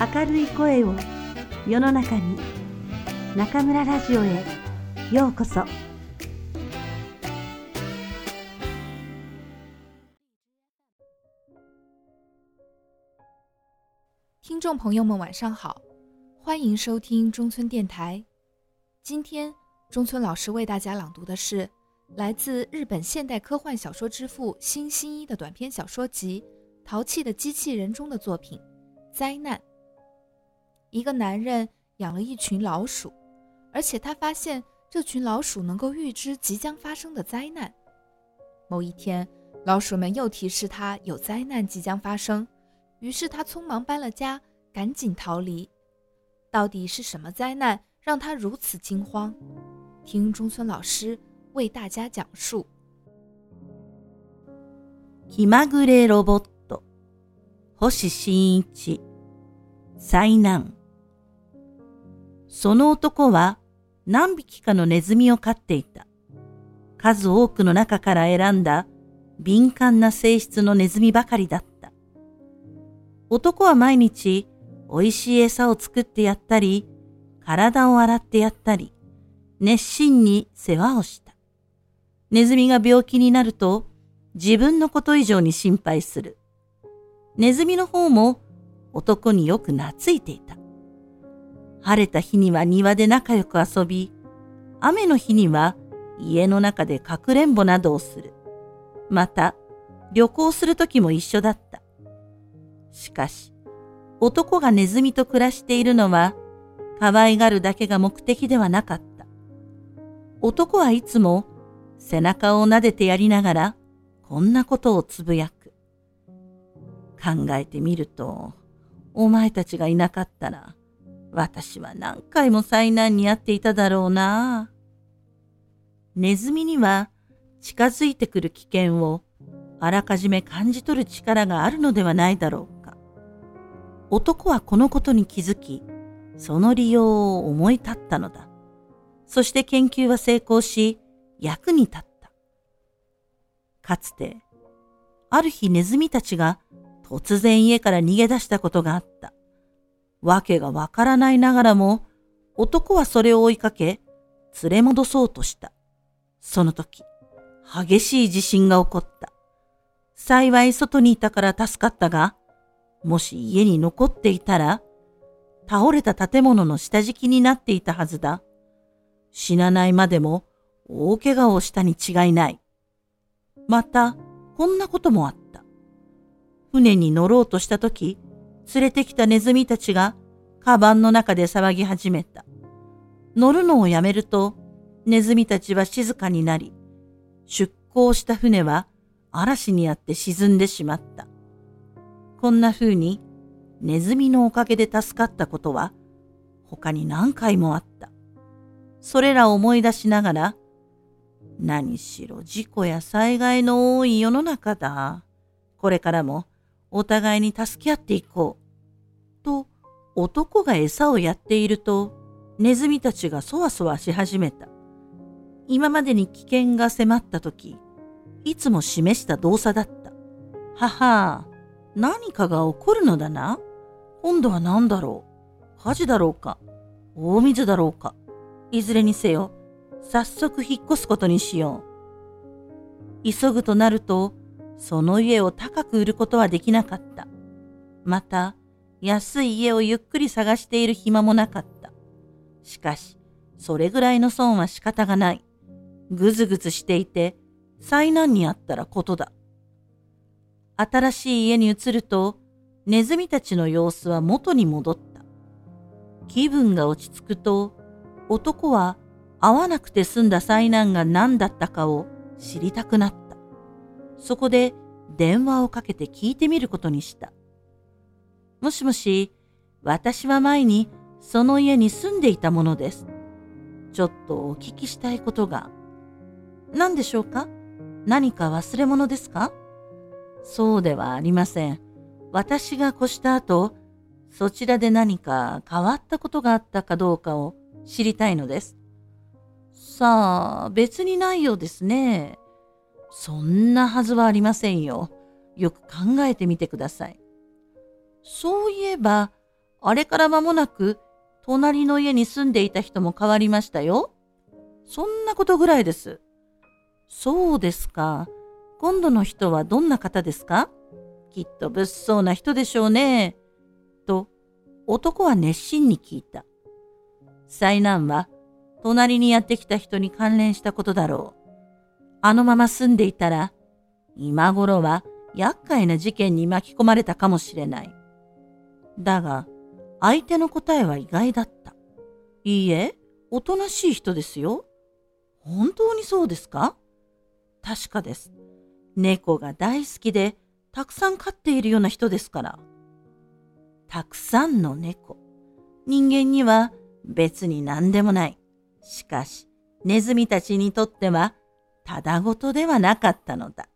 明るい声を世の中に中村ラジオへようこそ听众朋友们，晚上好，欢迎收听中村电台。今天，中村老师为大家朗读的是来自日本现代科幻小说之父新新一的短篇小说集《淘气的机器人》中的作品《灾难》。 一个男人养了一群老鼠，而且他发现这群老鼠能够预知即将发生的灾难。某一天，老鼠们又提示他有灾难即将发生，于是他匆忙搬了家，赶紧逃离。到底是什么灾难让他如此惊慌？听中村老师为大家讲述。気まぐれロボット星新一災難 その男は何匹かのネズミを飼っていた。数多くの中から選んだ敏感な性質のネズミばかりだった。男は毎日美味しい餌を作ってやったり、体を洗ってやったり、熱心に世話をした。ネズミが病気になると自分のこと以上に心配する。ネズミの方も男によく懐いていた。晴れた日には庭で仲良く遊び、雨の日には家の中でかくれんぼなどをする。また、旅行するときも一緒だった。しかし、男がネズミと暮らしているのは、可愛がるだけが目的ではなかった。男はいつも背中を撫でてやりながら、こんなことをつぶやく。考えてみると、お前たちがいなかったら、私は何回も災難に遭っていただろうな。ネズミには近づいてくる危険をあらかじめ感じ取る力があるのではないだろうか。男はこのことに気づき、その利用を思い立ったのだ。そして研究は成功し、役に立った。かつて、ある日ネズミたちが突然家から逃げ出したことがあった。わけがわからないながらも、男はそれを追いかけ、連れ戻そうとした。その時、激しい地震が起こった。幸い外にいたから助かったが、もし家に残っていたら、倒れた建物の下敷きになっていたはずだ。死なないまでも大怪我をしたに違いない。また、こんなこともあった。船に乗ろうとしたとき、連れてきたネズミたちが、カバンの中で騒ぎ始めた。乗るのをやめると、ネズミたちは静かになり、出港した船は嵐にあって沈んでしまった。こんな風に、ネズミのおかげで助かったことは、他に何回もあった。それらを思い出しながら、何しろ事故や災害の多い世の中だ。これからもお互いに助け合っていこう。と、男が餌をやっていると、ネズミたちがそわそわし始めた。今までに危険が迫った時、いつも示した動作だった。はは、何かが起こるのだな？今度は何だろう？火事だろうか？大水だろうか？いずれにせよ、早速引っ越すことにしよう。急ぐとなると、その家を高く売ることはできなかった。また、安い家をゆっくり探している暇もなかった。しかし、それぐらいの損は仕方がない。ぐずぐずしていて、災難にあったらことだ。新しい家に移ると、ネズミたちの様子は元に戻った。気分が落ち着くと、男は会わなくて済んだ災難が何だったかを知りたくなった。そこで電話をかけて聞いてみることにした。もしもし、私は前にその家に住んでいたものです。ちょっとお聞きしたいことが。何でしょうか？何か忘れ物ですか？そうではありません。私が越した後、そちらで何か変わったことがあったかどうかを知りたいのです。さあ、別にないようですね。そんなはずはありませんよ。よく考えてみてください。そういえば、あれから間もなく、隣の家に住んでいた人も変わりましたよ。そんなことぐらいです。そうですか。今度の人はどんな方ですか？きっと物騒な人でしょうね。と、男は熱心に聞いた。災難は、隣にやってきた人に関連したことだろう。あのまま住んでいたら、今頃は厄介な事件に巻き込まれたかもしれない。だが、相手の答えは意外だった。いいえ、おとなしい人ですよ。本当にそうですか？確かです。猫が大好きで、たくさん飼っているような人ですから。たくさんの猫。人間には別に何でもない。しかし、ネズミたちにとっては、ただごとではなかったのだ。